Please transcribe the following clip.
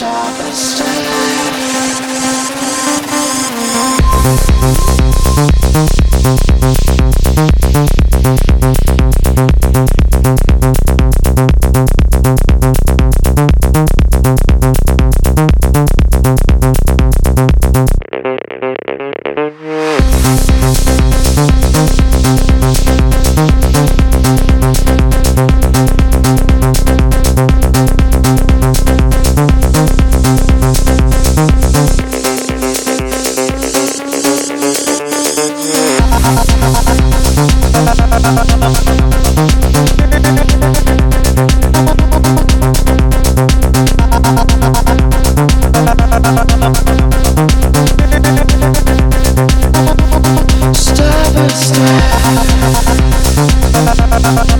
stop and stay. Thank you.